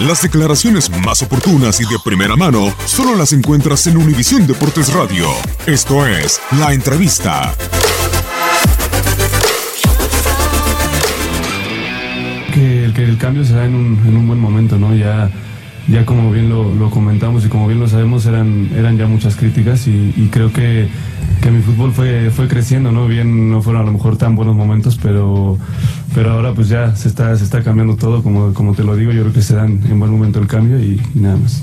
Las declaraciones más oportunas y de primera mano solo las encuentras en Univisión Deportes Radio. Esto es La Entrevista. Que el, que el cambio se da en un, en un buen momento, ¿no? Ya, ya como bien lo, lo comentamos y como bien lo sabemos, eran, eran ya muchas críticas y, y creo que, que mi fútbol fue, fue creciendo, ¿no? Bien, no fueron a lo mejor tan buenos momentos, pero, pero ahora pues ya se está, se está cambiando todo, como, como te lo digo, yo creo que se dan en buen momento el cambio y, y nada más.